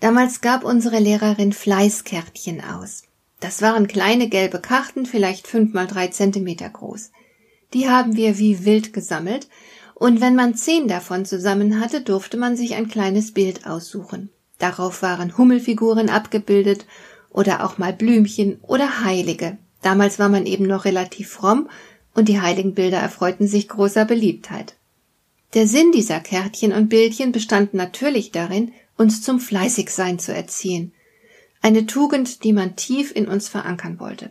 Damals gab unsere Lehrerin Fleißkärtchen aus. Das waren kleine gelbe Karten, vielleicht fünf mal drei Zentimeter groß. Die haben wir wie wild gesammelt, und wenn man zehn davon zusammen hatte, durfte man sich ein kleines Bild aussuchen. Darauf waren Hummelfiguren abgebildet oder auch mal Blümchen oder Heilige. Damals war man eben noch relativ fromm und die Heiligenbilder erfreuten sich großer Beliebtheit. Der Sinn dieser Kärtchen und Bildchen bestand natürlich darin, uns zum Fleißigsein zu erziehen. Eine Tugend, die man tief in uns verankern wollte.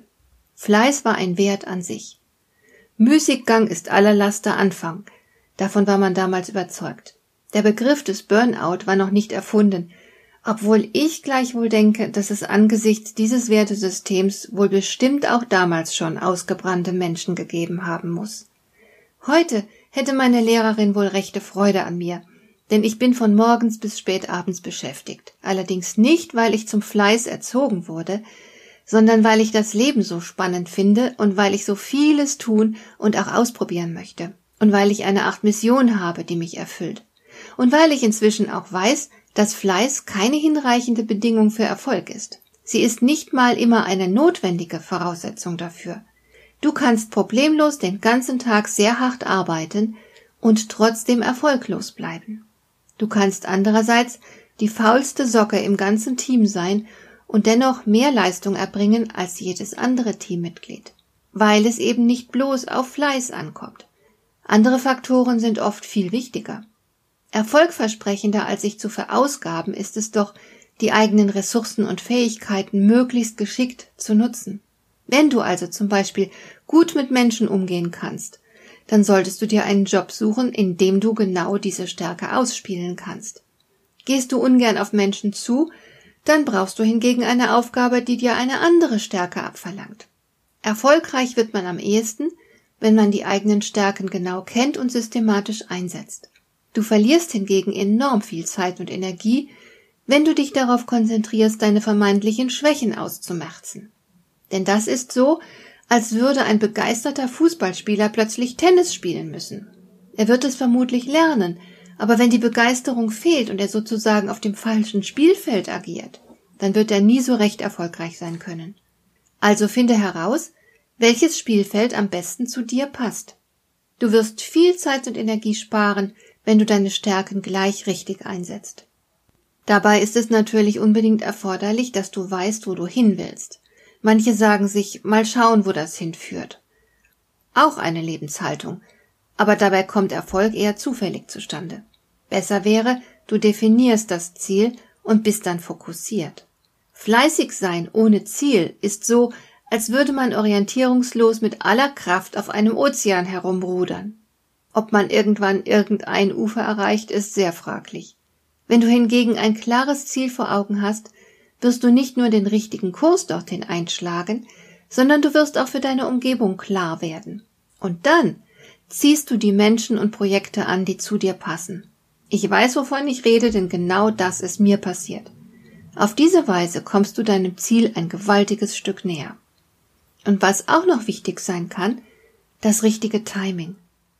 Fleiß war ein Wert an sich. Müßiggang ist aller Laster Anfang. Davon war man damals überzeugt. Der Begriff des Burnout war noch nicht erfunden, obwohl ich gleichwohl denke, dass es angesichts dieses Wertesystems wohl bestimmt auch damals schon ausgebrannte Menschen gegeben haben muss. Heute hätte meine Lehrerin wohl rechte Freude an mir, denn ich bin von morgens bis spät abends beschäftigt. Allerdings nicht, weil ich zum Fleiß erzogen wurde, sondern weil ich das Leben so spannend finde und weil ich so vieles tun und auch ausprobieren möchte und weil ich eine Art Mission habe, die mich erfüllt und weil ich inzwischen auch weiß, dass Fleiß keine hinreichende Bedingung für Erfolg ist. Sie ist nicht mal immer eine notwendige Voraussetzung dafür. Du kannst problemlos den ganzen Tag sehr hart arbeiten und trotzdem erfolglos bleiben. Du kannst andererseits die faulste Socke im ganzen Team sein und dennoch mehr Leistung erbringen als jedes andere Teammitglied, weil es eben nicht bloß auf Fleiß ankommt. Andere Faktoren sind oft viel wichtiger. Erfolgversprechender als sich zu verausgaben ist es doch, die eigenen Ressourcen und Fähigkeiten möglichst geschickt zu nutzen. Wenn du also zum Beispiel gut mit Menschen umgehen kannst, dann solltest du dir einen Job suchen, in dem du genau diese Stärke ausspielen kannst. Gehst du ungern auf Menschen zu, dann brauchst du hingegen eine Aufgabe, die dir eine andere Stärke abverlangt. Erfolgreich wird man am ehesten, wenn man die eigenen Stärken genau kennt und systematisch einsetzt. Du verlierst hingegen enorm viel Zeit und Energie, wenn du dich darauf konzentrierst, deine vermeintlichen Schwächen auszumerzen. Denn das ist so, als würde ein begeisterter Fußballspieler plötzlich Tennis spielen müssen. Er wird es vermutlich lernen, aber wenn die Begeisterung fehlt und er sozusagen auf dem falschen Spielfeld agiert, dann wird er nie so recht erfolgreich sein können. Also finde heraus, welches Spielfeld am besten zu dir passt. Du wirst viel Zeit und Energie sparen, wenn du deine Stärken gleich richtig einsetzt. Dabei ist es natürlich unbedingt erforderlich, dass du weißt, wo du hin willst. Manche sagen sich, mal schauen, wo das hinführt. Auch eine Lebenshaltung, aber dabei kommt Erfolg eher zufällig zustande. Besser wäre, du definierst das Ziel und bist dann fokussiert. Fleißig sein ohne Ziel ist so, als würde man orientierungslos mit aller Kraft auf einem Ozean herumrudern. Ob man irgendwann irgendein Ufer erreicht, ist sehr fraglich. Wenn du hingegen ein klares Ziel vor Augen hast, wirst du nicht nur den richtigen Kurs dorthin einschlagen, sondern du wirst auch für deine Umgebung klar werden. Und dann ziehst du die Menschen und Projekte an, die zu dir passen. Ich weiß, wovon ich rede, denn genau das ist mir passiert. Auf diese Weise kommst du deinem Ziel ein gewaltiges Stück näher. Und was auch noch wichtig sein kann, das richtige Timing.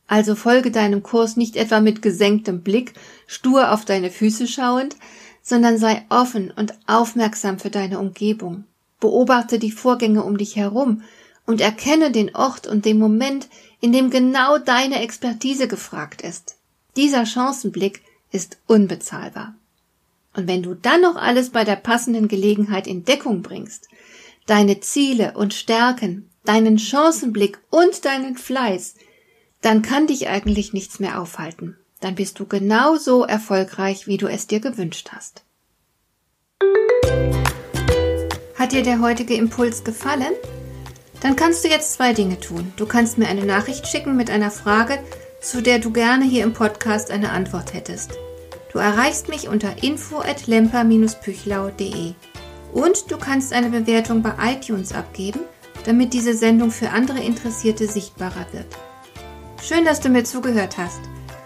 Also folge deinem Kurs nicht etwa mit gesenktem Blick, stur auf deine Füße schauend, sondern sei offen und aufmerksam für deine Umgebung. Beobachte die Vorgänge um dich herum und erkenne den Ort und den Moment, in dem genau deine Expertise gefragt ist. Dieser Chancenblick ist unbezahlbar. Und wenn du dann noch alles bei der passenden Gelegenheit in Deckung bringst, deine Ziele und Stärken, deinen Chancenblick und deinen Fleiß, dann kann dich eigentlich nichts mehr aufhalten dann bist du genauso erfolgreich, wie du es dir gewünscht hast. Hat dir der heutige Impuls gefallen? Dann kannst du jetzt zwei Dinge tun. Du kannst mir eine Nachricht schicken mit einer Frage, zu der du gerne hier im Podcast eine Antwort hättest. Du erreichst mich unter info at lemper-püchlau.de und du kannst eine Bewertung bei iTunes abgeben, damit diese Sendung für andere Interessierte sichtbarer wird. Schön, dass du mir zugehört hast.